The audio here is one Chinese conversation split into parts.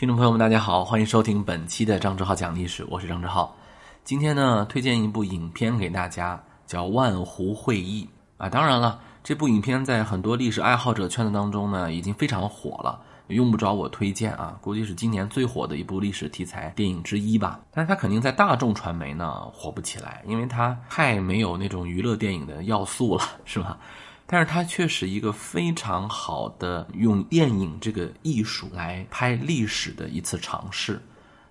听众朋友们，大家好，欢迎收听本期的张志浩讲历史，我是张志浩。今天呢，推荐一部影片给大家，叫《万湖会议》啊。当然了，这部影片在很多历史爱好者圈子当中呢，已经非常火了，用不着我推荐啊。估计是今年最火的一部历史题材电影之一吧。但是它肯定在大众传媒呢火不起来，因为它太没有那种娱乐电影的要素了，是吧？但是它却是一个非常好的用电影这个艺术来拍历史的一次尝试。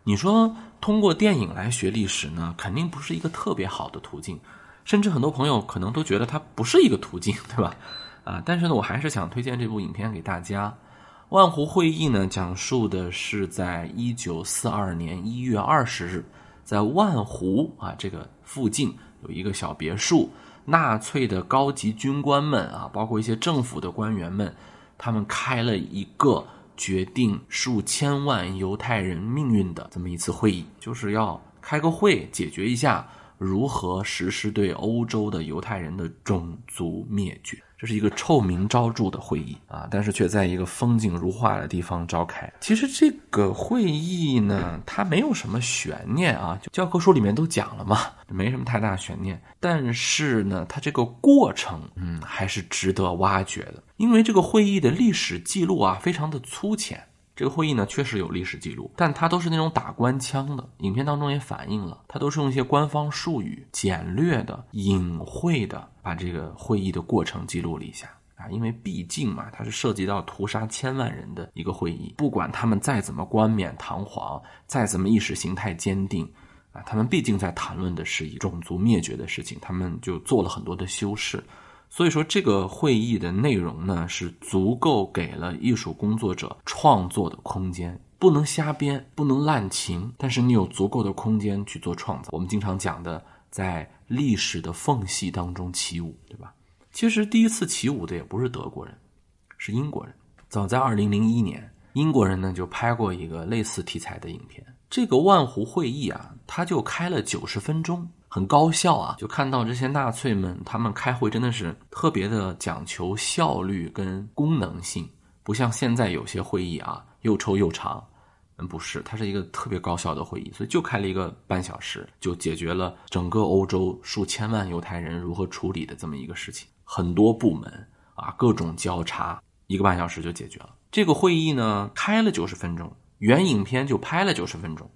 你说通过电影来学历史呢，肯定不是一个特别好的途径，甚至很多朋友可能都觉得它不是一个途径，对吧？啊，但是呢，我还是想推荐这部影片给大家。万湖会议呢，讲述的是在一九四二年一月二十日，在万湖啊这个附近有一个小别墅。纳粹的高级军官们啊，包括一些政府的官员们，他们开了一个决定数千万犹太人命运的这么一次会议，就是要开个会解决一下如何实施对欧洲的犹太人的种族灭绝。这是一个臭名昭著的会议啊，但是却在一个风景如画的地方召开。其实这个会议呢，它没有什么悬念啊，就教科书里面都讲了嘛，没什么太大悬念。但是呢，它这个过程，嗯，还是值得挖掘的，因为这个会议的历史记录啊，非常的粗浅。这个会议呢，确实有历史记录，但它都是那种打官腔的。影片当中也反映了，它都是用一些官方术语，简略的、隐晦的把这个会议的过程记录了一下啊。因为毕竟嘛，它是涉及到屠杀千万人的一个会议，不管他们再怎么冠冕堂皇，再怎么意识形态坚定啊，他们毕竟在谈论的是以种族灭绝的事情，他们就做了很多的修饰。所以说，这个会议的内容呢，是足够给了艺术工作者创作的空间，不能瞎编，不能滥情，但是你有足够的空间去做创造。我们经常讲的，在历史的缝隙当中起舞，对吧？其实第一次起舞的也不是德国人，是英国人。早在二零零一年，英国人呢就拍过一个类似题材的影片。这个万湖会议啊，它就开了九十分钟。很高效啊！就看到这些纳粹们，他们开会真的是特别的讲求效率跟功能性，不像现在有些会议啊又臭又长。嗯，不是，它是一个特别高效的会议，所以就开了一个半小时，就解决了整个欧洲数千万犹太人如何处理的这么一个事情。很多部门啊，各种交叉，一个半小时就解决了。这个会议呢，开了九十分钟，原影片就拍了九十分钟，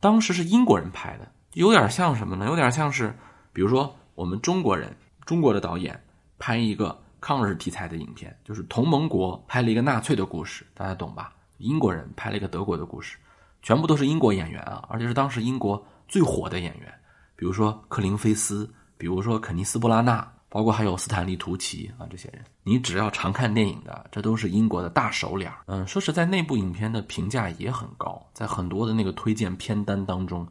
当时是英国人拍的。有点像什么呢？有点像是，比如说我们中国人，中国的导演拍一个抗日题材的影片，就是同盟国拍了一个纳粹的故事，大家懂吧？英国人拍了一个德国的故事，全部都是英国演员啊，而且是当时英国最火的演员，比如说克林菲斯，比如说肯尼斯·布拉纳，包括还有斯坦利·图奇啊，这些人，你只要常看电影的，这都是英国的大手脸。嗯，说实在，那部影片的评价也很高，在很多的那个推荐片单当中。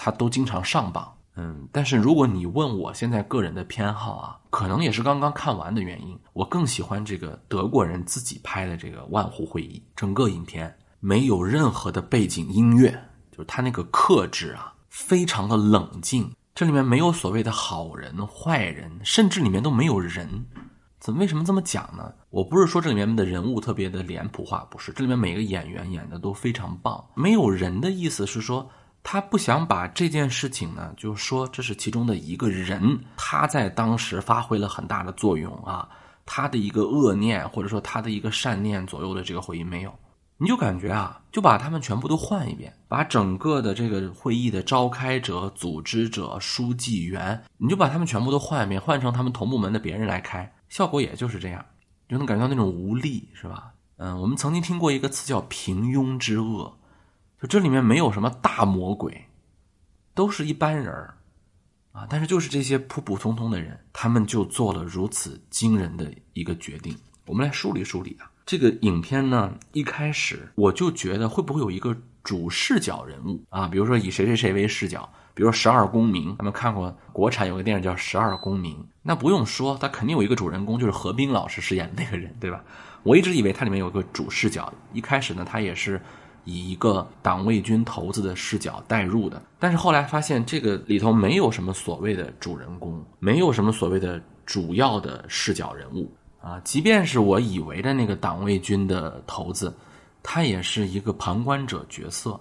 他都经常上榜，嗯，但是如果你问我现在个人的偏好啊，可能也是刚刚看完的原因，我更喜欢这个德国人自己拍的这个万湖会议，整个影片没有任何的背景音乐，就是他那个克制啊，非常的冷静，这里面没有所谓的好人坏人，甚至里面都没有人，怎么为什么这么讲呢？我不是说这里面的人物特别的脸谱化，不是，这里面每个演员演的都非常棒，没有人的意思是说。他不想把这件事情呢，就是说这是其中的一个人，他在当时发挥了很大的作用啊，他的一个恶念或者说他的一个善念左右的这个会议没有，你就感觉啊，就把他们全部都换一遍，把整个的这个会议的召开者、组织者、书记员，你就把他们全部都换一遍，换成他们同部门的别人来开，效果也就是这样，就能感觉到那种无力，是吧？嗯，我们曾经听过一个词叫平庸之恶。就这里面没有什么大魔鬼，都是一般人儿，啊，但是就是这些普普通通的人，他们就做了如此惊人的一个决定。我们来梳理梳理啊，这个影片呢，一开始我就觉得会不会有一个主视角人物啊？比如说以谁谁谁为视角，比如说《十二公民》，咱们看过国产有个电影叫《十二公民》，那不用说，他肯定有一个主人公，就是何冰老师饰演的那个人，对吧？我一直以为它里面有个主视角，一开始呢，他也是。以一个党卫军头子的视角带入的，但是后来发现这个里头没有什么所谓的主人公，没有什么所谓的主要的视角人物啊。即便是我以为的那个党卫军的头子，他也是一个旁观者角色。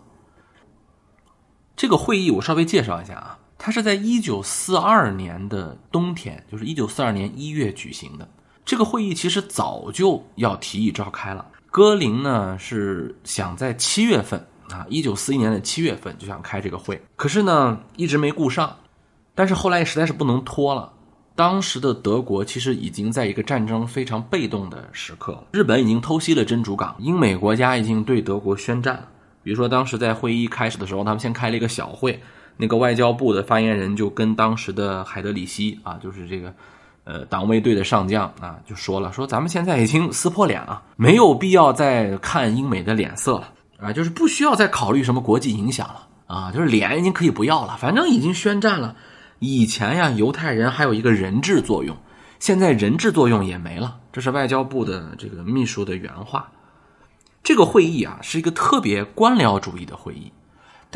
这个会议我稍微介绍一下啊，它是在一九四二年的冬天，就是一九四二年一月举行的。这个会议其实早就要提议召开了，戈林呢是想在七月份啊，一九四一年的七月份就想开这个会，可是呢一直没顾上，但是后来实在是不能拖了。当时的德国其实已经在一个战争非常被动的时刻，日本已经偷袭了珍珠港，英美国家已经对德国宣战。比如说，当时在会议开始的时候，他们先开了一个小会，那个外交部的发言人就跟当时的海德里希啊，就是这个，呃，党卫队的上将啊，就说了，说咱们现在已经撕破脸了，没有必要再看英美的脸色了啊，就是不需要再考虑什么国际影响了啊，就是脸已经可以不要了，反正已经宣战了。以前呀，犹太人还有一个人质作用，现在人质作用也没了。这是外交部的这个秘书的原话。这个会议啊，是一个特别官僚主义的会议，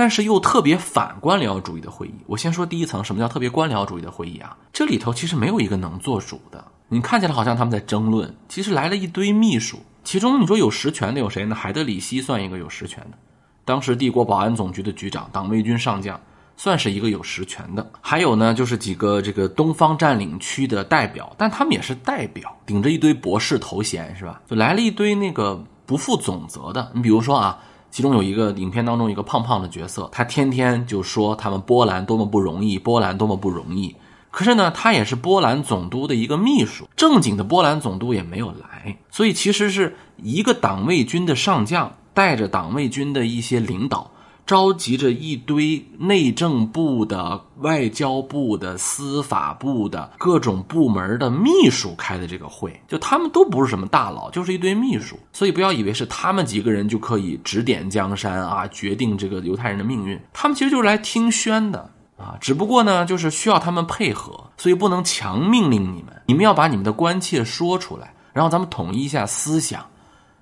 但是又特别反官僚主义的会议。我先说第一层，什么叫特别官僚主义的会议啊？这里头其实没有一个能做主的。你看起来好像他们在争论，其实来了一堆秘书，其中你说有实权的有谁呢？海德里希算一个有实权的，当时帝国保安总局的局长，党卫军上将，算是一个有实权的。还有呢，就是几个这个东方占领区的代表，但他们也是代表，顶着一堆博士头衔，是吧？就来了一堆那个。不负总责的，你比如说啊，其中有一个影片当中一个胖胖的角色，他天天就说他们波兰多么不容易，波兰多么不容易。可是呢，他也是波兰总督的一个秘书，正经的波兰总督也没有来，所以其实是一个党卫军的上将带着党卫军的一些领导。召集着一堆内政部的、外交部的、司法部的各种部门的秘书开的这个会，就他们都不是什么大佬，就是一堆秘书，所以不要以为是他们几个人就可以指点江山啊，决定这个犹太人的命运。他们其实就是来听宣的啊，只不过呢，就是需要他们配合，所以不能强命令你们，你们要把你们的关切说出来，然后咱们统一一下思想。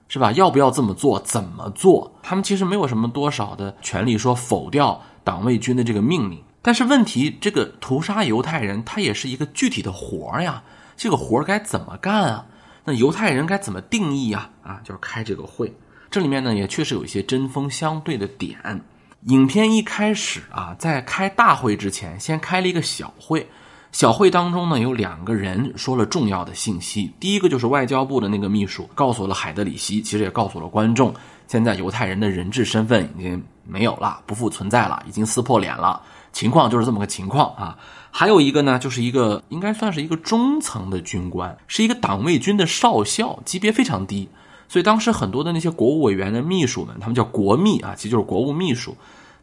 是吧？要不要这么做？怎么做？他们其实没有什么多少的权利说否掉党卫军的这个命令。但是问题，这个屠杀犹太人，他也是一个具体的活儿呀。这个活儿该怎么干啊？那犹太人该怎么定义啊？啊，就是开这个会。这里面呢，也确实有一些针锋相对的点。影片一开始啊，在开大会之前，先开了一个小会。小会当中呢，有两个人说了重要的信息。第一个就是外交部的那个秘书告诉了海德里希，其实也告诉了观众，现在犹太人的人质身份已经没有了，不复存在了，已经撕破脸了，情况就是这么个情况啊。还有一个呢，就是一个应该算是一个中层的军官，是一个党卫军的少校，级别非常低，所以当时很多的那些国务委员的秘书们，他们叫国秘啊，其实就是国务秘书，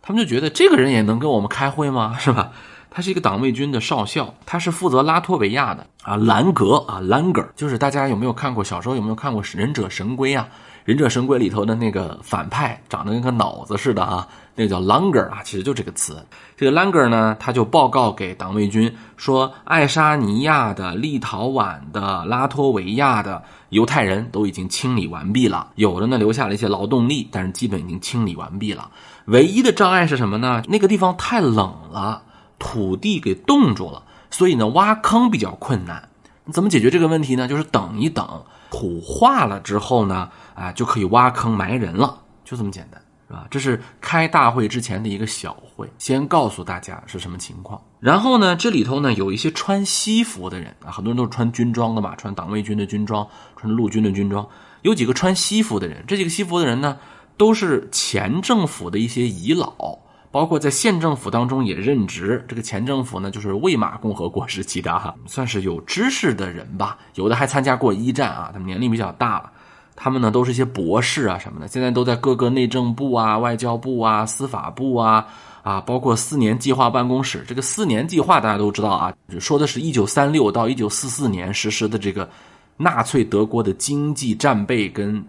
他们就觉得这个人也能跟我们开会吗？是吧？他是一个党卫军的少校，他是负责拉脱维亚的啊，兰格啊，兰格就是大家有没有看过？小时候有没有看过《忍者神龟》啊？《忍者神龟》里头的那个反派长得跟个脑子似的啊，那个叫 Langer 啊，其实就这个词。这个 Langer 呢，他就报告给党卫军说，爱沙尼亚的、立陶宛的、拉脱维亚的犹太人都已经清理完毕了，有的呢留下了一些劳动力，但是基本已经清理完毕了。唯一的障碍是什么呢？那个地方太冷了。土地给冻住了，所以呢，挖坑比较困难。怎么解决这个问题呢？就是等一等，土化了之后呢，啊，就可以挖坑埋人了，就这么简单，是吧？这是开大会之前的一个小会，先告诉大家是什么情况。然后呢，这里头呢有一些穿西服的人啊，很多人都是穿军装的嘛，穿党卫军的军装，穿陆军的军装。有几个穿西服的人，这几个西服的人呢，都是前政府的一些遗老。包括在县政府当中也任职，这个前政府呢，就是魏玛共和国时期的哈，算是有知识的人吧。有的还参加过一战啊，他们年龄比较大了。他们呢都是一些博士啊什么的，现在都在各个内政部啊、外交部啊、司法部啊啊，包括四年计划办公室。这个四年计划大家都知道啊，说的是一九三六到一九四四年实施的这个纳粹德国的经济战备跟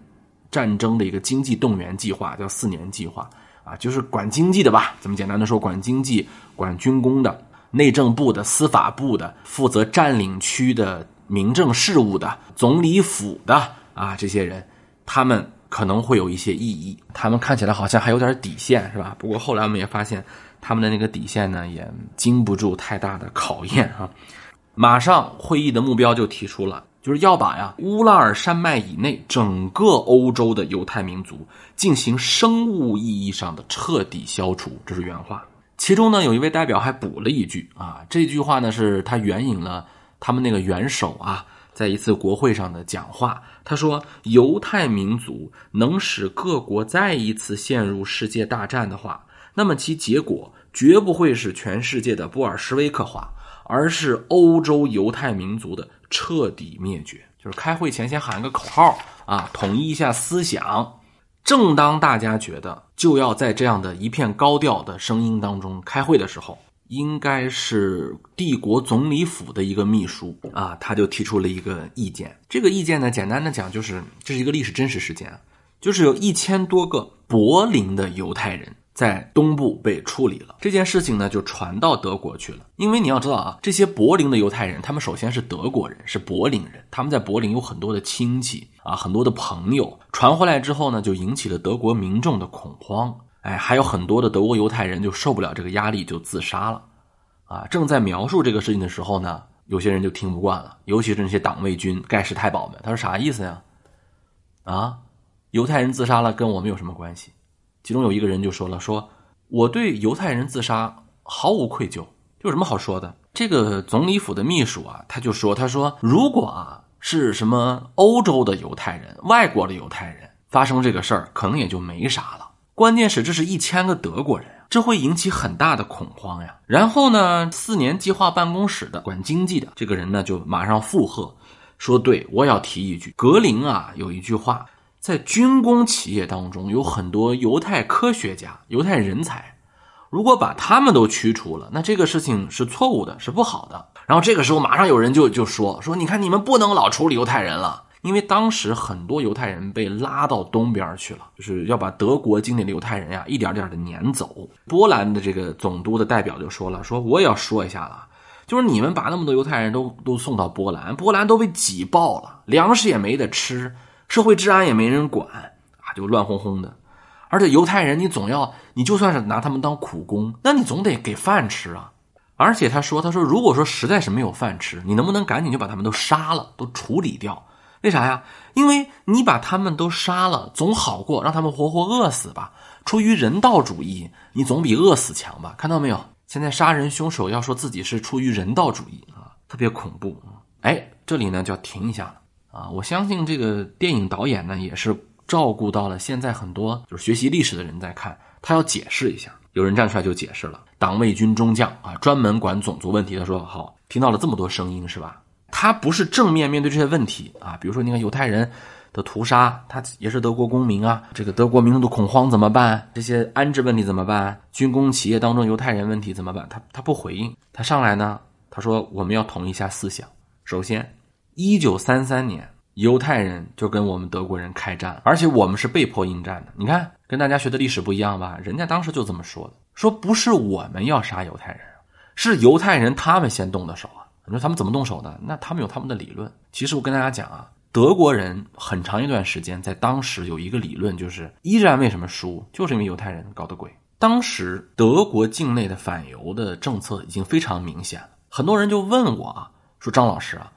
战争的一个经济动员计划，叫四年计划。啊，就是管经济的吧？怎么简单的说，管经济、管军工的、内政部的、司法部的、负责占领区的民政事务的、总理府的啊，这些人，他们可能会有一些异议。他们看起来好像还有点底线，是吧？不过后来我们也发现，他们的那个底线呢，也经不住太大的考验啊。马上会议的目标就提出了，就是要把呀乌拉尔山脉以内整个欧洲的犹太民族进行生物意义上的彻底消除，这是原话。其中呢，有一位代表还补了一句啊，这句话呢是他援引了他们那个元首啊，在一次国会上的讲话。他说：“犹太民族能使各国再一次陷入世界大战的话，那么其结果绝不会是全世界的布尔什维克化，而是欧洲犹太民族的彻底灭绝。”就是开会前先喊个口号啊，统一一下思想。正当大家觉得就要在这样的一片高调的声音当中开会的时候，应该是帝国总理府的一个秘书啊，他就提出了一个意见。这个意见呢，简单的讲就是这是一个历史真实事件，就是有一千多个柏林的犹太人。在东部被处理了这件事情呢，就传到德国去了。因为你要知道啊，这些柏林的犹太人，他们首先是德国人，是柏林人，他们在柏林有很多的亲戚啊，很多的朋友。传回来之后呢，就引起了德国民众的恐慌。哎，还有很多的德国犹太人就受不了这个压力，就自杀了。啊，正在描述这个事情的时候呢，有些人就听不惯了，尤其是那些党卫军、盖世太保们。他说啥意思呀？啊，犹太人自杀了，跟我们有什么关系？其中有一个人就说了：“说我对犹太人自杀毫无愧疚，有什么好说的？”这个总理府的秘书啊，他就说：“他说如果啊是什么欧洲的犹太人、外国的犹太人发生这个事儿，可能也就没啥了。关键是这是一千个德国人这会引起很大的恐慌呀。”然后呢，四年计划办公室的管经济的这个人呢，就马上附和说：“对我要提一句，格林啊有一句话。”在军工企业当中，有很多犹太科学家、犹太人才，如果把他们都驱除了，那这个事情是错误的，是不好的。然后这个时候，马上有人就就说说，你看你们不能老处理犹太人了，因为当时很多犹太人被拉到东边去了，就是要把德国境内的犹太人呀一点点的撵走。波兰的这个总督的代表就说了，说我也要说一下了，就是你们把那么多犹太人都都送到波兰，波兰都被挤爆了，粮食也没得吃。社会治安也没人管啊，就乱哄哄的。而且犹太人，你总要，你就算是拿他们当苦工，那你总得给饭吃啊。而且他说，他说，如果说实在是没有饭吃，你能不能赶紧就把他们都杀了，都处理掉？为啥呀？因为你把他们都杀了，总好过让他们活活饿死吧。出于人道主义，你总比饿死强吧？看到没有？现在杀人凶手要说自己是出于人道主义啊，特别恐怖。哎，这里呢就要停一下了。啊，我相信这个电影导演呢，也是照顾到了现在很多就是学习历史的人在看，他要解释一下。有人站出来就解释了，党卫军中将啊，专门管种族问题。他说：“好，听到了这么多声音是吧？他不是正面面对这些问题啊，比如说你看犹太人的屠杀，他也是德国公民啊，这个德国民众的恐慌怎么办？这些安置问题怎么办？军工企业当中犹太人问题怎么办？他他不回应，他上来呢，他说我们要统一一下思想，首先。”一九三三年，犹太人就跟我们德国人开战，而且我们是被迫应战的。你看，跟大家学的历史不一样吧？人家当时就这么说的，说不是我们要杀犹太人，是犹太人他们先动的手啊。你说他们怎么动手的？那他们有他们的理论。其实我跟大家讲啊，德国人很长一段时间在当时有一个理论，就是一战为什么输，就是因为犹太人搞的鬼。当时德国境内的反犹的政策已经非常明显了，很多人就问我啊，说张老师啊。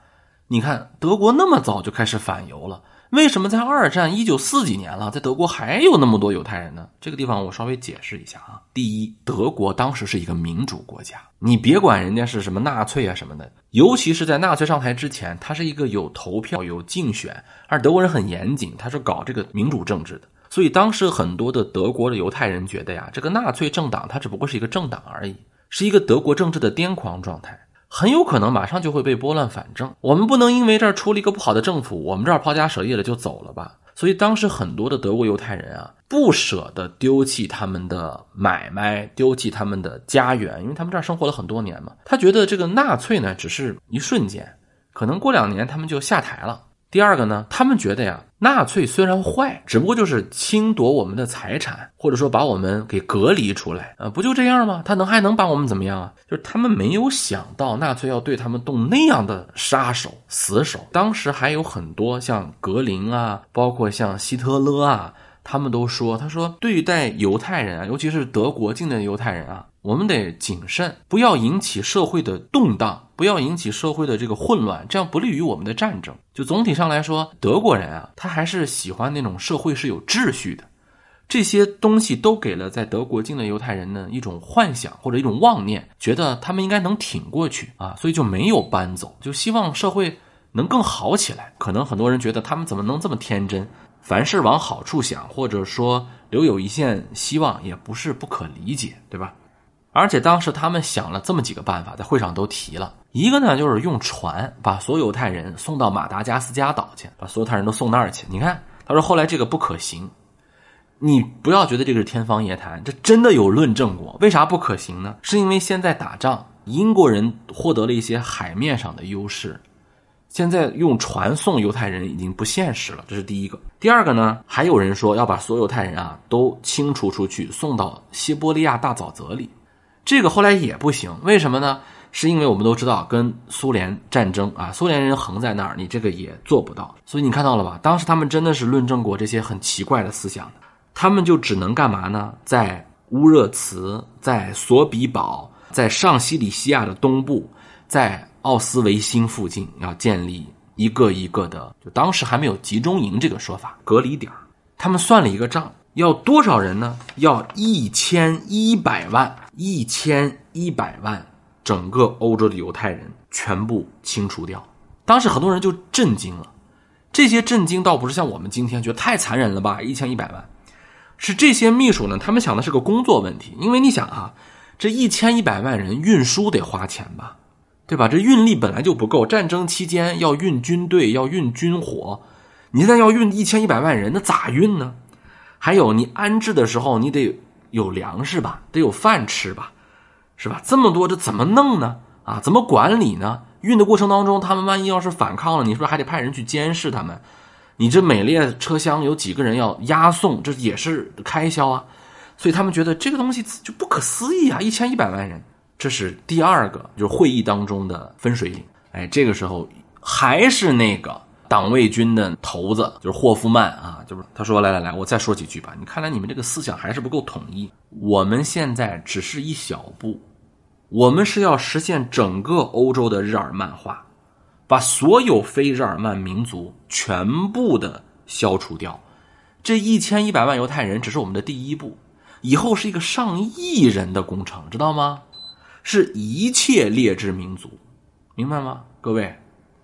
你看，德国那么早就开始反犹了，为什么在二战一九四几年了，在德国还有那么多犹太人呢？这个地方我稍微解释一下啊。第一，德国当时是一个民主国家，你别管人家是什么纳粹啊什么的，尤其是在纳粹上台之前，他是一个有投票、有竞选，而德国人很严谨，他是搞这个民主政治的，所以当时很多的德国的犹太人觉得呀，这个纳粹政党它只不过是一个政党而已，是一个德国政治的癫狂状态。很有可能马上就会被拨乱反正。我们不能因为这儿出了一个不好的政府，我们这儿抛家舍业了就走了吧？所以当时很多的德国犹太人啊，不舍得丢弃他们的买卖，丢弃他们的家园，因为他们这儿生活了很多年嘛。他觉得这个纳粹呢，只是一瞬间，可能过两年他们就下台了。第二个呢，他们觉得呀，纳粹虽然坏，只不过就是侵夺我们的财产，或者说把我们给隔离出来，呃，不就这样吗？他能还能把我们怎么样啊？就是他们没有想到纳粹要对他们动那样的杀手、死手。当时还有很多像格林啊，包括像希特勒啊，他们都说，他说对待犹太人啊，尤其是德国境内的犹太人啊，我们得谨慎，不要引起社会的动荡，不要引起社会的这个混乱，这样不利于我们的战争。就总体上来说，德国人啊，他还是喜欢那种社会是有秩序的。这些东西都给了在德国境的犹太人呢一种幻想或者一种妄念，觉得他们应该能挺过去啊，所以就没有搬走，就希望社会能更好起来。可能很多人觉得他们怎么能这么天真，凡事往好处想，或者说留有一线希望，也不是不可理解，对吧？而且当时他们想了这么几个办法，在会上都提了一个呢，就是用船把所有犹太人送到马达加斯加岛去，把所有犹太人都送那儿去。你看，他说后来这个不可行。你不要觉得这个是天方夜谭，这真的有论证过。为啥不可行呢？是因为现在打仗，英国人获得了一些海面上的优势，现在用船送犹太人已经不现实了。这是第一个。第二个呢，还有人说要把所有犹太人啊都清除出去，送到西伯利亚大沼泽里，这个后来也不行。为什么呢？是因为我们都知道跟苏联战争啊，苏联人横在那儿，你这个也做不到。所以你看到了吧？当时他们真的是论证过这些很奇怪的思想的。他们就只能干嘛呢？在乌热茨、在索比堡、在上西里西亚的东部、在奥斯维辛附近，要建立一个一个的，就当时还没有集中营这个说法，隔离点儿他们算了一个账，要多少人呢？要一千一百万，一千一百万，整个欧洲的犹太人全部清除掉。当时很多人就震惊了，这些震惊倒不是像我们今天觉得太残忍了吧？一千一百万。是这些秘书呢？他们想的是个工作问题，因为你想啊，这一千一百万人运输得花钱吧，对吧？这运力本来就不够，战争期间要运军队，要运军火，你现在要运一千一百万人，那咋运呢？还有你安置的时候，你得有粮食吧，得有饭吃吧，是吧？这么多，这怎么弄呢？啊，怎么管理呢？运的过程当中，他们万一要是反抗了，你是不是还得派人去监视他们？你这每列车厢有几个人要押送，这也是开销啊，所以他们觉得这个东西就不可思议啊！一千一百万人，这是第二个，就是会议当中的分水岭。哎，这个时候还是那个党卫军的头子，就是霍夫曼啊，就是他说：“来来来，我再说几句吧。你看来你们这个思想还是不够统一。我们现在只是一小步，我们是要实现整个欧洲的日耳曼化。”把所有非日耳曼民族全部的消除掉，这一千一百万犹太人只是我们的第一步，以后是一个上亿人的工程，知道吗？是一切劣质民族，明白吗？各位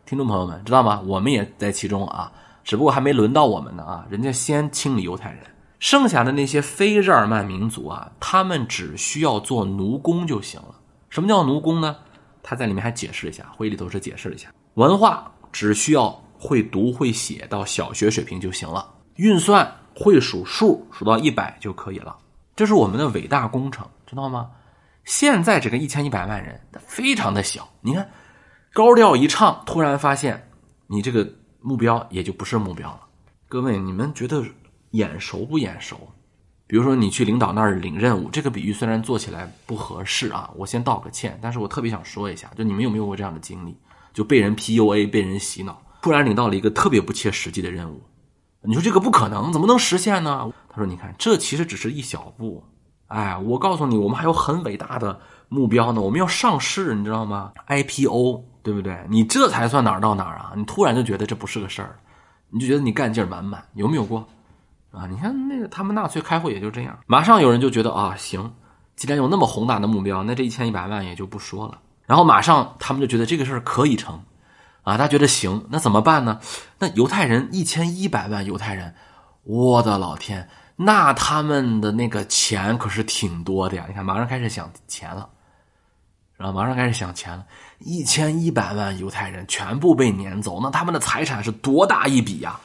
听众朋友们，知道吗？我们也在其中啊，只不过还没轮到我们呢啊，人家先清理犹太人，剩下的那些非日耳曼民族啊，他们只需要做奴工就行了。什么叫奴工呢？他在里面还解释了一下，会议里头是解释了一下。文化只需要会读会写到小学水平就行了，运算会数数数到一百就可以了，这是我们的伟大工程，知道吗？现在这个一千一百万人非常的小，你看高调一唱，突然发现你这个目标也就不是目标了。各位，你们觉得眼熟不眼熟？比如说你去领导那儿领任务，这个比喻虽然做起来不合适啊，我先道个歉，但是我特别想说一下，就你们有没有过这样的经历？就被人 PUA，被人洗脑，突然领到了一个特别不切实际的任务，你说这个不可能，怎么能实现呢？他说：“你看，这其实只是一小步，哎，我告诉你，我们还有很伟大的目标呢，我们要上市，你知道吗？IPO，对不对？你这才算哪儿到哪儿啊？你突然就觉得这不是个事儿，你就觉得你干劲儿满满，有没有过？啊，你看那个他们纳粹开会也就这样，马上有人就觉得啊，行，既然有那么宏大的目标，那这一千一百万也就不说了。”然后马上他们就觉得这个事儿可以成，啊，他觉得行，那怎么办呢？那犹太人一千一百万犹太人，我的老天，那他们的那个钱可是挺多的呀！你看，马上开始想钱了，然后马上开始想钱了，一千一百万犹太人全部被撵走，那他们的财产是多大一笔呀？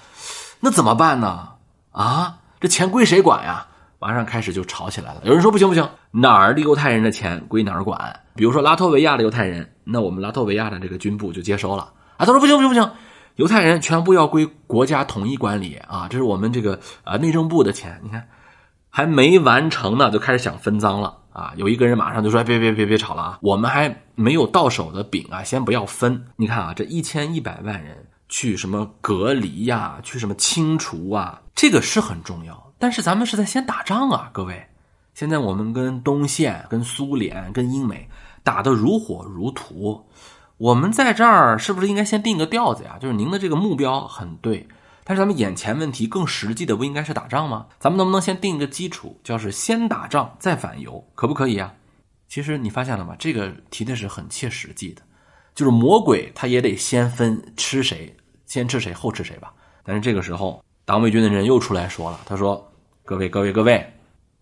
那怎么办呢？啊，这钱归谁管呀？马上开始就吵起来了。有人说不行不行，哪儿的犹太人的钱归哪儿管。比如说拉脱维亚的犹太人，那我们拉脱维亚的这个军部就接收了啊。他说不行不行不行，犹太人全部要归国家统一管理啊。这是我们这个啊内政部的钱。你看还没完成呢，就开始想分赃了啊。有一个人马上就说别别别别吵了啊，我们还没有到手的饼啊，先不要分。你看啊，这一千一百万人去什么隔离呀，去什么清除啊，这个是很重要。但是咱们是在先打仗啊，各位。现在我们跟东线、跟苏联、跟英美打得如火如荼，我们在这儿是不是应该先定个调子呀？就是您的这个目标很对，但是咱们眼前问题更实际的不应该是打仗吗？咱们能不能先定一个基础，就是先打仗再反犹，可不可以啊？其实你发现了吗？这个提的是很切实际的，就是魔鬼他也得先分吃谁，先吃谁后吃谁吧。但是这个时候，党卫军的人又出来说了，他说：“各位各位各位。”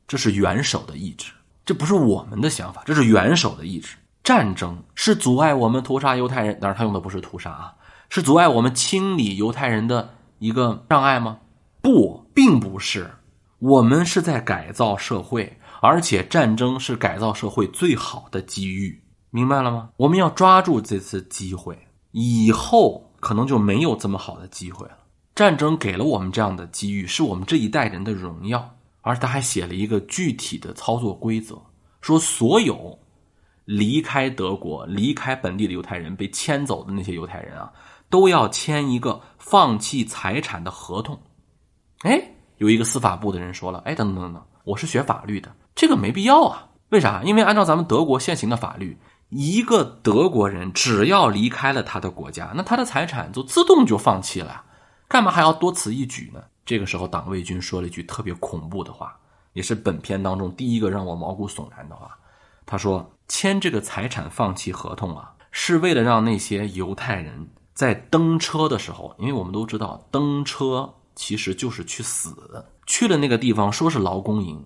这是元首的意志，这不是我们的想法，这是元首的意志。战争是阻碍我们屠杀犹太人，当然他用的不是屠杀啊，是阻碍我们清理犹太人的一个障碍吗？不，并不是。我们是在改造社会，而且战争是改造社会最好的机遇，明白了吗？我们要抓住这次机会，以后可能就没有这么好的机会了。战争给了我们这样的机遇，是我们这一代人的荣耀。而他还写了一个具体的操作规则，说所有离开德国、离开本地的犹太人被迁走的那些犹太人啊，都要签一个放弃财产的合同。哎，有一个司法部的人说了，哎，等等等等，我是学法律的，这个没必要啊。为啥？因为按照咱们德国现行的法律，一个德国人只要离开了他的国家，那他的财产就自动就放弃了，干嘛还要多此一举呢？这个时候，党卫军说了一句特别恐怖的话，也是本片当中第一个让我毛骨悚然的话。他说：“签这个财产放弃合同啊，是为了让那些犹太人在登车的时候，因为我们都知道，登车其实就是去死。去了那个地方，说是劳工营，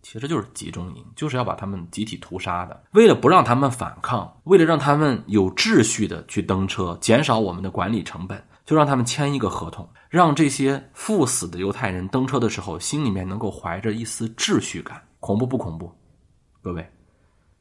其实就是集中营，就是要把他们集体屠杀的。为了不让他们反抗，为了让他们有秩序的去登车，减少我们的管理成本。”就让他们签一个合同，让这些赴死的犹太人登车的时候，心里面能够怀着一丝秩序感。恐怖不恐怖？各位，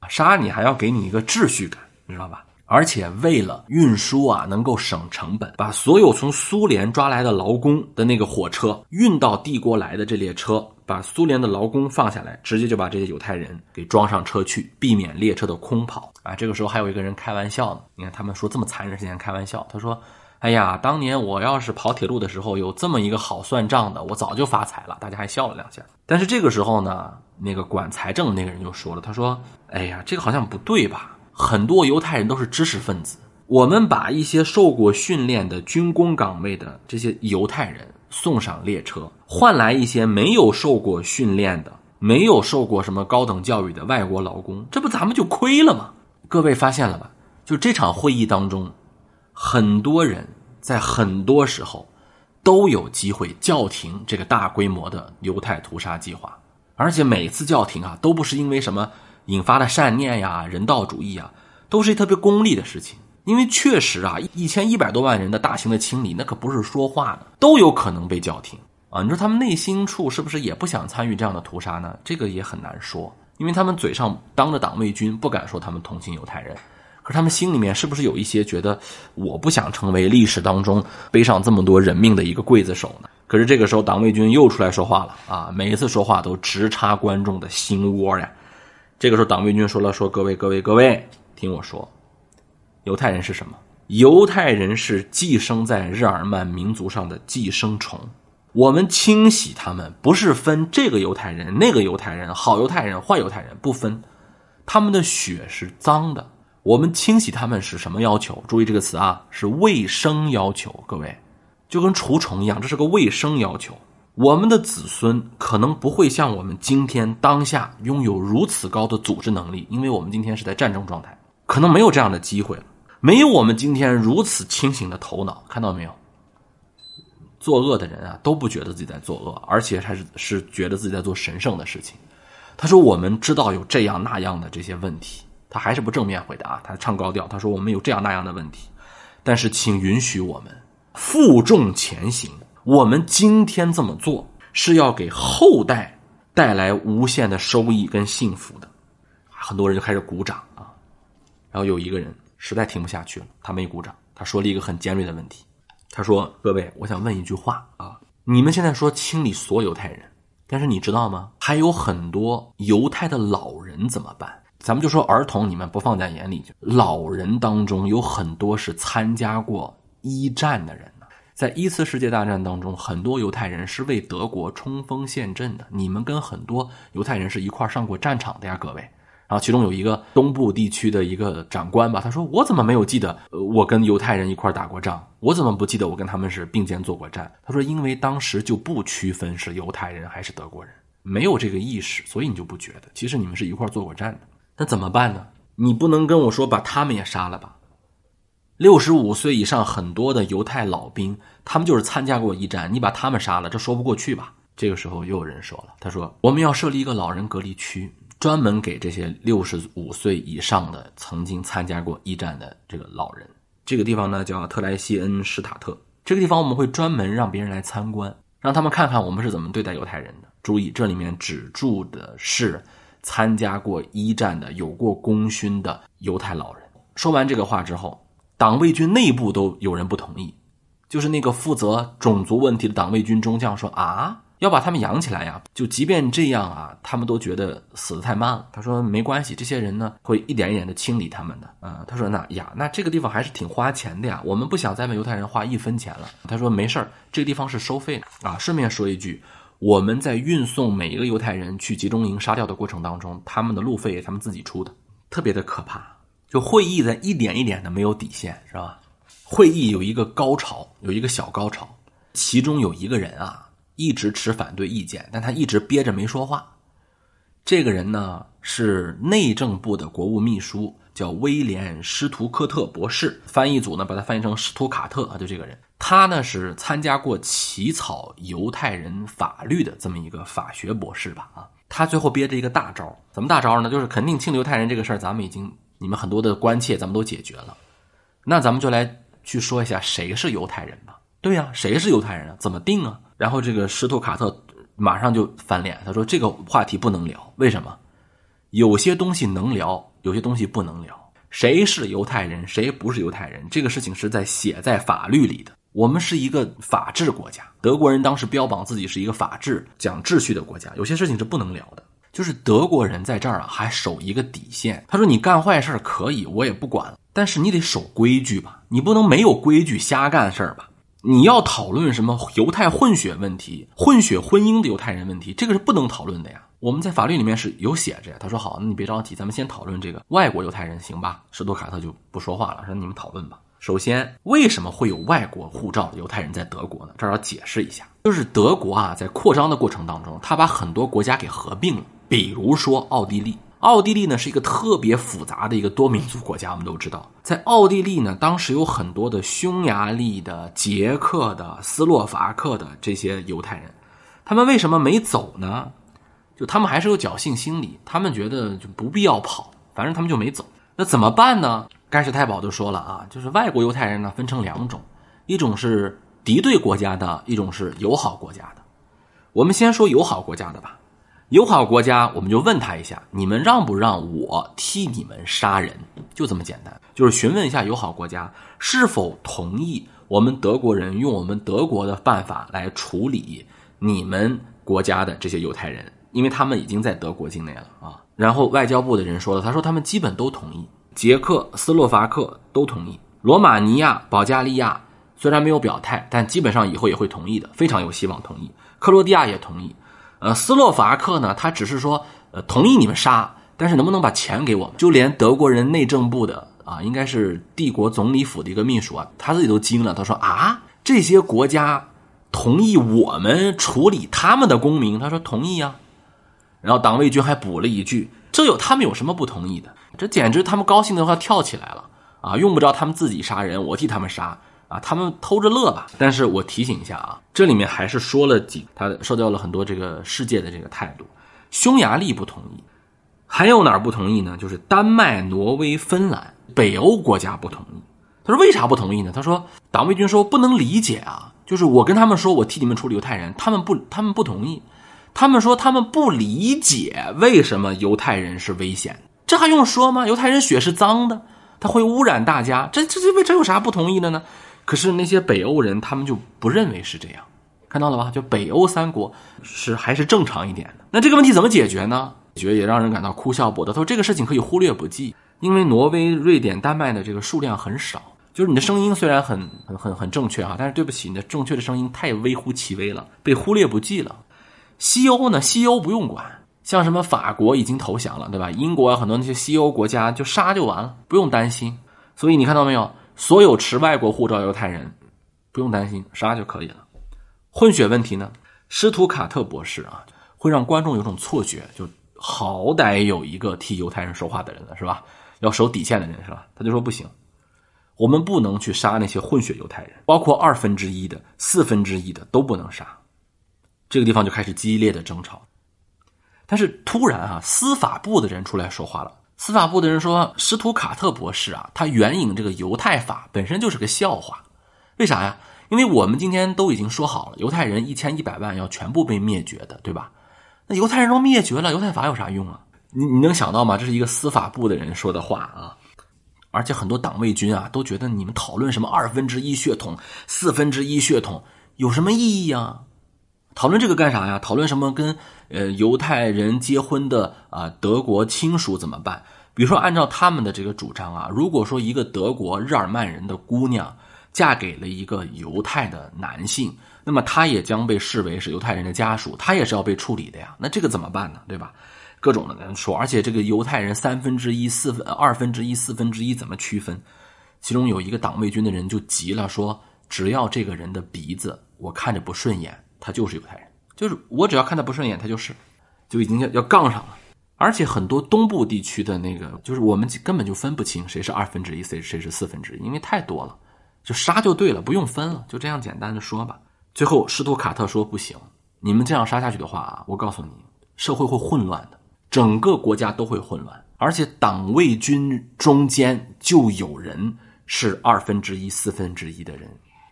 杀你还要给你一个秩序感，你知道吧？而且为了运输啊，能够省成本，把所有从苏联抓来的劳工的那个火车运到帝国来的这列车，把苏联的劳工放下来，直接就把这些犹太人给装上车去，避免列车的空跑啊。这个时候还有一个人开玩笑呢，你看他们说这么残忍，之前开玩笑，他说。哎呀，当年我要是跑铁路的时候有这么一个好算账的，我早就发财了。大家还笑了两下。但是这个时候呢，那个管财政的那个人就说了，他说：“哎呀，这个好像不对吧？很多犹太人都是知识分子，我们把一些受过训练的军工岗位的这些犹太人送上列车，换来一些没有受过训练的、没有受过什么高等教育的外国劳工，这不咱们就亏了吗？各位发现了吧？就这场会议当中。”很多人在很多时候都有机会叫停这个大规模的犹太屠杀计划，而且每次叫停啊，都不是因为什么引发的善念呀、人道主义啊，都是特别功利的事情。因为确实啊，一千一百多万人的大型的清理，那可不是说话的，都有可能被叫停啊。你说他们内心处是不是也不想参与这样的屠杀呢？这个也很难说，因为他们嘴上当着党卫军不敢说他们同情犹太人。可是他们心里面是不是有一些觉得我不想成为历史当中背上这么多人命的一个刽子手呢？可是这个时候党卫军又出来说话了啊！每一次说话都直插观众的心窝呀。这个时候党卫军说了：“说各位各位各位，听我说，犹太人是什么？犹太人是寄生在日耳曼民族上的寄生虫。我们清洗他们，不是分这个犹太人、那个犹太人、好犹太人、坏犹太人，不分，他们的血是脏的。”我们清洗他们是什么要求？注意这个词啊，是卫生要求。各位，就跟除虫一样，这是个卫生要求。我们的子孙可能不会像我们今天当下拥有如此高的组织能力，因为我们今天是在战争状态，可能没有这样的机会，没有我们今天如此清醒的头脑。看到没有？作恶的人啊，都不觉得自己在作恶，而且还是是觉得自己在做神圣的事情。他说：“我们知道有这样那样的这些问题。”他还是不正面回答，他唱高调。他说：“我们有这样那样的问题，但是请允许我们负重前行。我们今天这么做是要给后代带来无限的收益跟幸福的。”很多人就开始鼓掌啊。然后有一个人实在听不下去了，他没鼓掌，他说了一个很尖锐的问题。他说：“各位，我想问一句话啊，你们现在说清理所有犹太人，但是你知道吗？还有很多犹太的老人怎么办？”咱们就说儿童，你们不放在眼里。老人当中有很多是参加过一战的人。在一次世界大战当中，很多犹太人是为德国冲锋陷阵的。你们跟很多犹太人是一块上过战场的呀，各位。然后其中有一个东部地区的一个长官吧，他说：“我怎么没有记得我跟犹太人一块打过仗？我怎么不记得我跟他们是并肩作过战？”他说：“因为当时就不区分是犹太人还是德国人，没有这个意识，所以你就不觉得。其实你们是一块做过战的。那怎么办呢？你不能跟我说把他们也杀了吧？”六十五岁以上很多的犹太老兵，他们就是参加过一战，你把他们杀了，这说不过去吧？这个时候又有人说了，他说：“我们要设立一个老人隔离区，专门给这些六十五岁以上的曾经参加过一战的这个老人。这个地方呢叫特莱西恩施塔特，这个地方我们会专门让别人来参观，让他们看看我们是怎么对待犹太人的。注意，这里面只住的是参加过一战的、有过功勋的犹太老人。”说完这个话之后。党卫军内部都有人不同意，就是那个负责种族问题的党卫军中将说：“啊，要把他们养起来呀！就即便这样啊，他们都觉得死的太慢了。”他说：“没关系，这些人呢会一点一点的清理他们的。”啊，他说：“那呀，那这个地方还是挺花钱的呀，我们不想再为犹太人花一分钱了。”他说：“没事儿，这个地方是收费的啊。”顺便说一句，我们在运送每一个犹太人去集中营杀掉的过程当中，他们的路费他们自己出的，特别的可怕。就会议在一点一点的没有底线，是吧？会议有一个高潮，有一个小高潮，其中有一个人啊，一直持反对意见，但他一直憋着没说话。这个人呢是内政部的国务秘书，叫威廉·施图科特博士。翻译组呢把他翻译成施图卡特啊，就这个人，他呢是参加过起草犹太人法律的这么一个法学博士吧？啊，他最后憋着一个大招，怎么大招呢？就是肯定清犹太人这个事儿，咱们已经。你们很多的关切，咱们都解决了，那咱们就来去说一下谁是犹太人吧。对呀，谁是犹太人啊？怎么定啊？然后这个施图卡特马上就翻脸，他说这个话题不能聊，为什么？有些东西能聊，有些东西不能聊。谁是犹太人，谁不是犹太人，这个事情是在写在法律里的。我们是一个法治国家，德国人当时标榜自己是一个法治、讲秩序的国家，有些事情是不能聊的。就是德国人在这儿啊，还守一个底线。他说：“你干坏事可以，我也不管，但是你得守规矩吧？你不能没有规矩瞎干事儿吧？你要讨论什么犹太混血问题、混血婚姻的犹太人问题，这个是不能讨论的呀。我们在法律里面是有写着呀。”他说：“好，那你别着急，咱们先讨论这个外国犹太人，行吧？”史多卡特就不说话了，说：“你们讨论吧。”首先，为什么会有外国护照的犹太人在德国呢？这儿要解释一下，就是德国啊，在扩张的过程当中，他把很多国家给合并了。比如说奥地利，奥地利呢是一个特别复杂的一个多民族国家。我们都知道，在奥地利呢，当时有很多的匈牙利的、捷克的、斯洛伐克的这些犹太人，他们为什么没走呢？就他们还是有侥幸心理，他们觉得就不必要跑，反正他们就没走。那怎么办呢？盖世太保就说了啊，就是外国犹太人呢分成两种，一种是敌对国家的，一种是友好国家的。我们先说友好国家的吧。友好国家，我们就问他一下：你们让不让我替你们杀人？就这么简单，就是询问一下友好国家是否同意我们德国人用我们德国的办法来处理你们国家的这些犹太人，因为他们已经在德国境内了啊。然后外交部的人说了，他说他们基本都同意，捷克斯洛伐克都同意，罗马尼亚、保加利亚虽然没有表态，但基本上以后也会同意的，非常有希望同意。克罗地亚也同意。呃，斯洛伐克呢，他只是说，呃，同意你们杀，但是能不能把钱给我们？就连德国人内政部的啊，应该是帝国总理府的一个秘书啊，他自己都惊了。他说啊，这些国家同意我们处理他们的公民？他说同意啊。然后党卫军还补了一句：这有他们有什么不同意的？这简直他们高兴的话跳起来了啊！用不着他们自己杀人，我替他们杀。啊，他们偷着乐吧。但是我提醒一下啊，这里面还是说了几，他受到了很多这个世界的这个态度。匈牙利不同意，还有哪儿不同意呢？就是丹麦、挪威、芬兰，北欧国家不同意。他说为啥不同意呢？他说党卫军说不能理解啊，就是我跟他们说我替你们处理犹太人，他们不，他们不同意。他们说他们不理解为什么犹太人是危险，这还用说吗？犹太人血是脏的，他会污染大家，这这这为这有啥不同意的呢？可是那些北欧人，他们就不认为是这样，看到了吧？就北欧三国是还是正常一点的。那这个问题怎么解决呢？解决也让人感到哭笑不得。他说这个事情可以忽略不计，因为挪威、瑞典、丹麦的这个数量很少，就是你的声音虽然很很很很正确哈，但是对不起，你的正确的声音太微乎其微了，被忽略不计了。西欧呢，西欧不用管，像什么法国已经投降了，对吧？英国啊很多那些西欧国家就杀就完了，不用担心。所以你看到没有？所有持外国护照犹太人不用担心，杀就可以了。混血问题呢？施图卡特博士啊，会让观众有种错觉，就好歹有一个替犹太人说话的人了，是吧？要守底线的人是吧？他就说不行，我们不能去杀那些混血犹太人，包括二分之一的、四分之一的都不能杀。这个地方就开始激烈的争吵。但是突然啊，司法部的人出来说话了。司法部的人说，施图卡特博士啊，他援引这个犹太法本身就是个笑话。为啥呀？因为我们今天都已经说好了，犹太人一千一百万要全部被灭绝的，对吧？那犹太人都灭绝了，犹太法有啥用啊？你你能想到吗？这是一个司法部的人说的话啊！而且很多党卫军啊都觉得你们讨论什么二分之一血统、四分之一血统有什么意义啊？讨论这个干啥呀？讨论什么跟呃犹太人结婚的啊德国亲属怎么办？比如说按照他们的这个主张啊，如果说一个德国日耳曼人的姑娘嫁给了一个犹太的男性，那么他也将被视为是犹太人的家属，他也是要被处理的呀。那这个怎么办呢？对吧？各种的人说，而且这个犹太人三分之一、四分二分之一、四分之一怎么区分？其中有一个党卫军的人就急了，说只要这个人的鼻子我看着不顺眼。他就是犹太人，就是我只要看他不顺眼，他就是，就已经要要杠上了。而且很多东部地区的那个，就是我们根本就分不清谁是二分之一，谁谁是四分之一，因为太多了，就杀就对了，不用分了，就这样简单的说吧。最后，施图卡特说不行，你们这样杀下去的话啊，我告诉你，社会会混乱的，整个国家都会混乱。而且党卫军中间就有人是二分之一、四分之一的人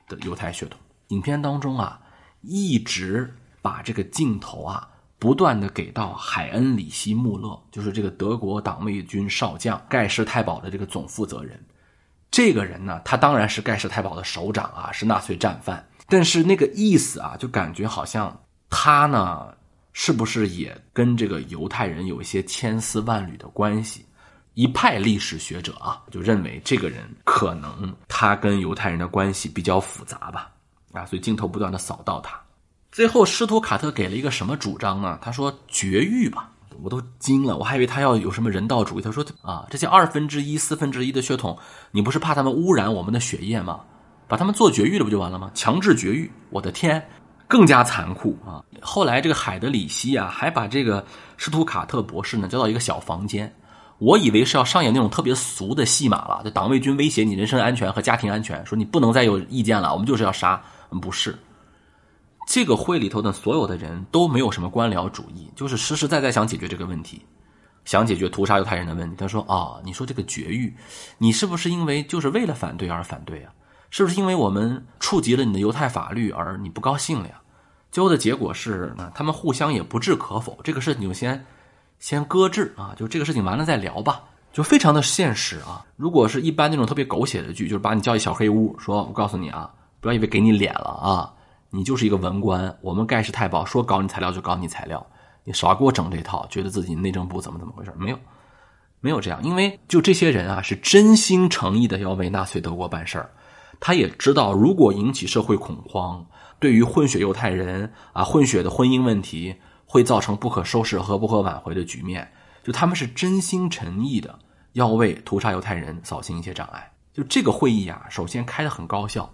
的犹太血统。影片当中啊。一直把这个镜头啊，不断的给到海恩里希穆勒，就是这个德国党卫军少将盖世太保的这个总负责人。这个人呢，他当然是盖世太保的首长啊，是纳粹战犯。但是那个意思啊，就感觉好像他呢，是不是也跟这个犹太人有一些千丝万缕的关系？一派历史学者啊，就认为这个人可能他跟犹太人的关系比较复杂吧。啊，所以镜头不断的扫到他，最后施图卡特给了一个什么主张呢？他说绝育吧，我都惊了，我还以为他要有什么人道主义。他说啊，这些二分之一、四分之一的血统，你不是怕他们污染我们的血液吗？把他们做绝育了不就完了吗？强制绝育，我的天，更加残酷啊！后来这个海德里希啊，还把这个施图卡特博士呢叫到一个小房间。我以为是要上演那种特别俗的戏码了，就党卫军威胁你人身安全和家庭安全，说你不能再有意见了，我们就是要杀。不是，这个会里头的所有的人都没有什么官僚主义，就是实实在在想解决这个问题，想解决屠杀犹太人的问题。他说：“啊，你说这个绝育，你是不是因为就是为了反对而反对啊？是不是因为我们触及了你的犹太法律而你不高兴了呀？”最后的结果是，他们互相也不置可否，这个事情就先先搁置啊，就这个事情完了再聊吧，就非常的现实啊。如果是一般那种特别狗血的剧，就是把你叫一小黑屋，说我告诉你啊。不要以为给你脸了啊！你就是一个文官，我们盖世太保说搞你材料就搞你材料，你少给我整这套，觉得自己内政部怎么怎么回事？没有，没有这样，因为就这些人啊，是真心诚意的要为纳粹德国办事儿。他也知道，如果引起社会恐慌，对于混血犹太人啊，混血的婚姻问题会造成不可收拾和不可挽回的局面。就他们是真心诚意的要为屠杀犹太人扫清一些障碍。就这个会议啊，首先开得很高效。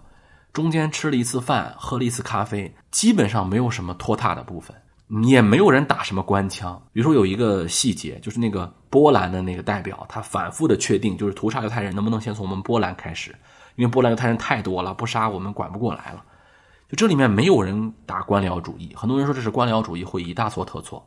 中间吃了一次饭，喝了一次咖啡，基本上没有什么拖沓的部分，也没有人打什么官腔。比如说有一个细节，就是那个波兰的那个代表，他反复的确定，就是屠杀犹太人能不能先从我们波兰开始，因为波兰犹太人太多了，不杀我们管不过来了。就这里面没有人打官僚主义，很多人说这是官僚主义会议，大错特错。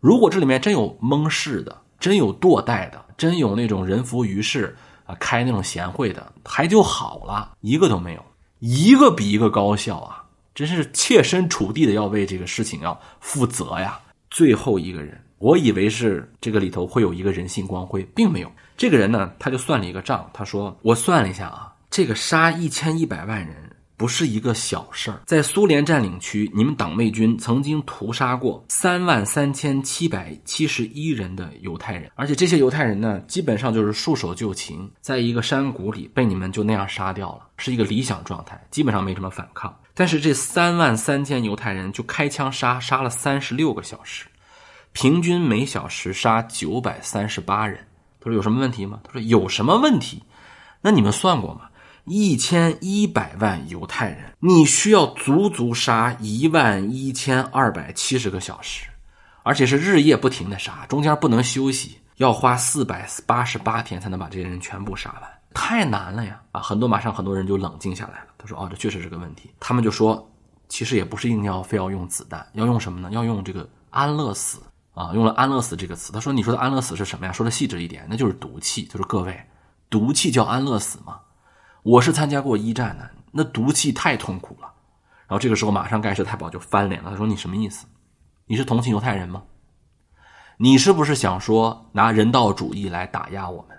如果这里面真有蒙事的，真有堕代的，真有那种人浮于事啊，开那种贤会的，还就好了，一个都没有。一个比一个高效啊！真是切身处地的要为这个事情要负责呀。最后一个人，我以为是这个里头会有一个人性光辉，并没有。这个人呢，他就算了一个账，他说：“我算了一下啊，这个杀一千一百万人，不是一个小事儿。在苏联占领区，你们党卫军曾经屠杀过三万三千七百七十一人的犹太人，而且这些犹太人呢，基本上就是束手就擒，在一个山谷里被你们就那样杀掉了，是一个理想状态，基本上没什么反抗。但是这三万三千犹太人就开枪杀，杀了三十六个小时，平均每小时杀九百三十八人。他说有什么问题吗？他说有什么问题？那你们算过吗？一千一百万犹太人，你需要足足杀一万一千二百七十个小时，而且是日夜不停的杀，中间不能休息，要花四百八十八天才能把这些人全部杀完，太难了呀！啊，很多马上很多人就冷静下来了。他说：“哦，这确实是个问题。”他们就说：“其实也不是一定要非要用子弹，要用什么呢？要用这个安乐死啊！用了安乐死这个词。他说：‘你说的安乐死是什么呀？说的细致一点，那就是毒气。’就是各位，毒气叫安乐死吗？”我是参加过一战的，那毒气太痛苦了。然后这个时候，马上盖世太保就翻脸了，他说：“你什么意思？你是同情犹太人吗？你是不是想说拿人道主义来打压我们？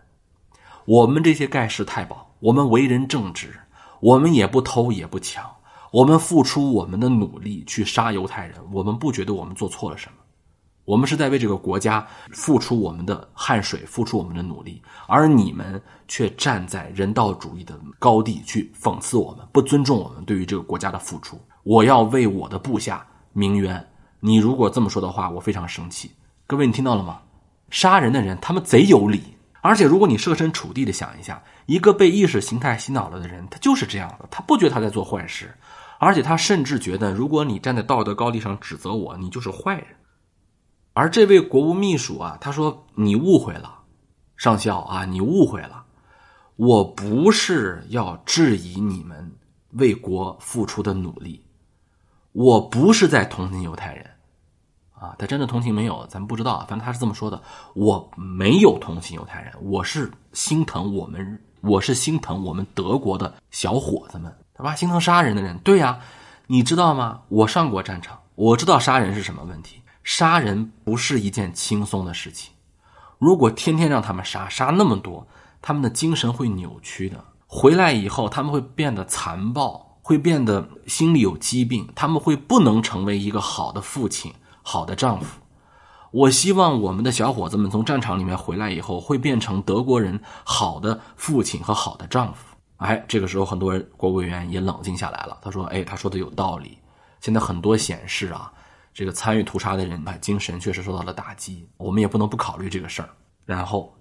我们这些盖世太保，我们为人正直，我们也不偷也不抢，我们付出我们的努力去杀犹太人，我们不觉得我们做错了什么。”我们是在为这个国家付出我们的汗水，付出我们的努力，而你们却站在人道主义的高地去讽刺我们，不尊重我们对于这个国家的付出。我要为我的部下鸣冤。你如果这么说的话，我非常生气。各位，你听到了吗？杀人的人，他们贼有理。而且，如果你设身处地的想一下，一个被意识形态洗脑了的人，他就是这样的，他不觉得他在做坏事，而且他甚至觉得，如果你站在道德高地上指责我，你就是坏人。而这位国务秘书啊，他说：“你误会了，上校啊，你误会了。我不是要质疑你们为国付出的努力，我不是在同情犹太人，啊，他真的同情没有？咱不知道，反正他是这么说的。我没有同情犹太人，我是心疼我们，我是心疼我们德国的小伙子们，对吧？心疼杀人的人。对呀，你知道吗？我上过战场，我知道杀人是什么问题。”杀人不是一件轻松的事情，如果天天让他们杀，杀那么多，他们的精神会扭曲的。回来以后，他们会变得残暴，会变得心里有疾病，他们会不能成为一个好的父亲、好的丈夫。我希望我们的小伙子们从战场里面回来以后，会变成德国人好的父亲和好的丈夫。哎，这个时候很多国务委员也冷静下来了。他说：“哎，他说的有道理。现在很多显示啊。”这个参与屠杀的人啊，精神确实受到了打击。我们也不能不考虑这个事儿。然后，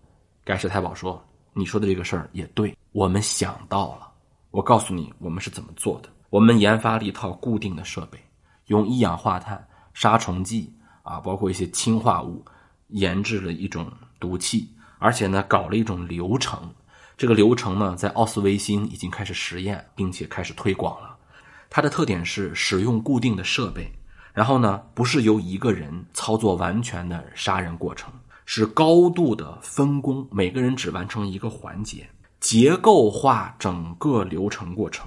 盖世太保说：“你说的这个事儿也对，我们想到了。我告诉你，我们是怎么做的。我们研发了一套固定的设备，用一氧化碳、杀虫剂啊，包括一些氰化物，研制了一种毒气，而且呢，搞了一种流程。这个流程呢，在奥斯维辛已经开始实验，并且开始推广了。它的特点是使用固定的设备。”然后呢，不是由一个人操作完全的杀人过程，是高度的分工，每个人只完成一个环节，结构化整个流程过程，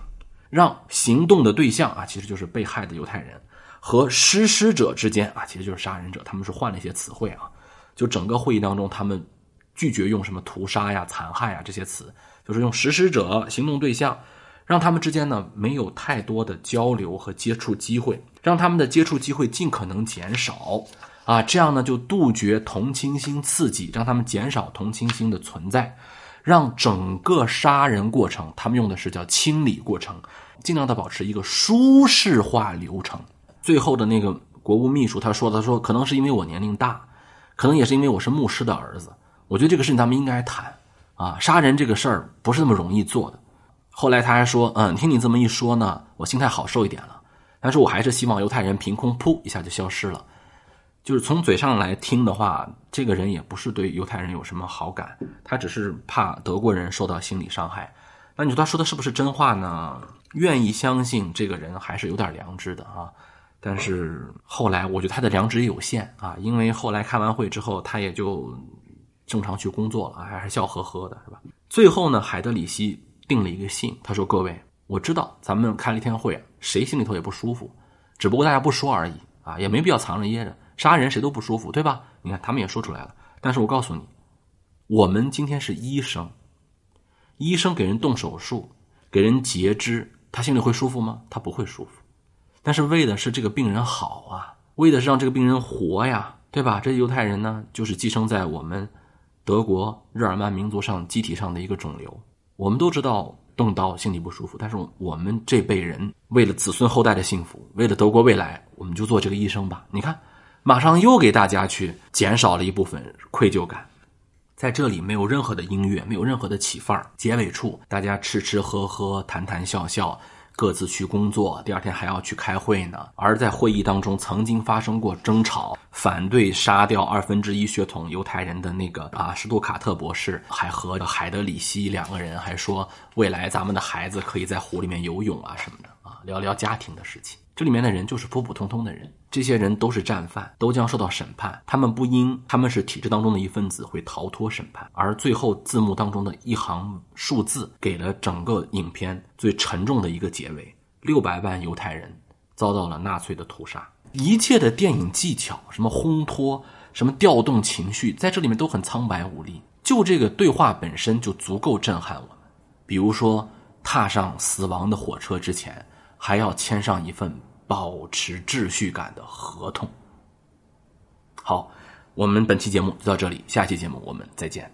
让行动的对象啊，其实就是被害的犹太人和实施者之间啊，其实就是杀人者，他们是换了一些词汇啊，就整个会议当中，他们拒绝用什么屠杀呀、残害呀这些词，就是用实施者、行动对象。让他们之间呢没有太多的交流和接触机会，让他们的接触机会尽可能减少，啊，这样呢就杜绝同情心刺激，让他们减少同情心的存在，让整个杀人过程，他们用的是叫清理过程，尽量的保持一个舒适化流程。最后的那个国务秘书他说：“他说可能是因为我年龄大，可能也是因为我是牧师的儿子，我觉得这个事情咱们应该谈，啊，杀人这个事儿不是那么容易做的。”后来他还说：“嗯，听你这么一说呢，我心态好受一点了。但是我还是希望犹太人凭空噗一下就消失了。就是从嘴上来听的话，这个人也不是对犹太人有什么好感，他只是怕德国人受到心理伤害。那你说他说的是不是真话呢？愿意相信这个人还是有点良知的啊。但是后来我觉得他的良知有限啊，因为后来开完会之后，他也就正常去工作了，还是笑呵呵的，是吧？最后呢，海德里希。”定了一个信，他说：“各位，我知道咱们开了一天会，谁心里头也不舒服，只不过大家不说而已啊，也没必要藏着掖着。杀人谁都不舒服，对吧？你看他们也说出来了。但是我告诉你，我们今天是医生，医生给人动手术，给人截肢，他心里会舒服吗？他不会舒服。但是为的是这个病人好啊，为的是让这个病人活呀，对吧？这犹太人呢，就是寄生在我们德国日耳曼民族上机体上的一个肿瘤。我们都知道动刀心里不舒服，但是我们这辈人为了子孙后代的幸福，为了德国未来，我们就做这个医生吧。你看，马上又给大家去减少了一部分愧疚感。在这里没有任何的音乐，没有任何的起范儿。结尾处，大家吃吃喝喝，谈谈笑笑，各自去工作。第二天还要去开会呢。而在会议当中，曾经发生过争吵，反对杀掉二分之一血统犹太人的那个啊，史杜卡特博士，还和海德里希两个人还说，未来咱们的孩子可以在湖里面游泳啊什么的啊，聊聊家庭的事情。这里面的人就是普普通通的人，这些人都是战犯，都将受到审判。他们不因他们是体制当中的一份子会逃脱审判，而最后字幕当中的一行数字给了整个影片最沉重的一个结尾：六百万犹太人遭到了纳粹的屠杀。一切的电影技巧，什么烘托，什么调动情绪，在这里面都很苍白无力。就这个对话本身就足够震撼我们。比如说，踏上死亡的火车之前。还要签上一份保持秩序感的合同。好，我们本期节目就到这里，下期节目我们再见。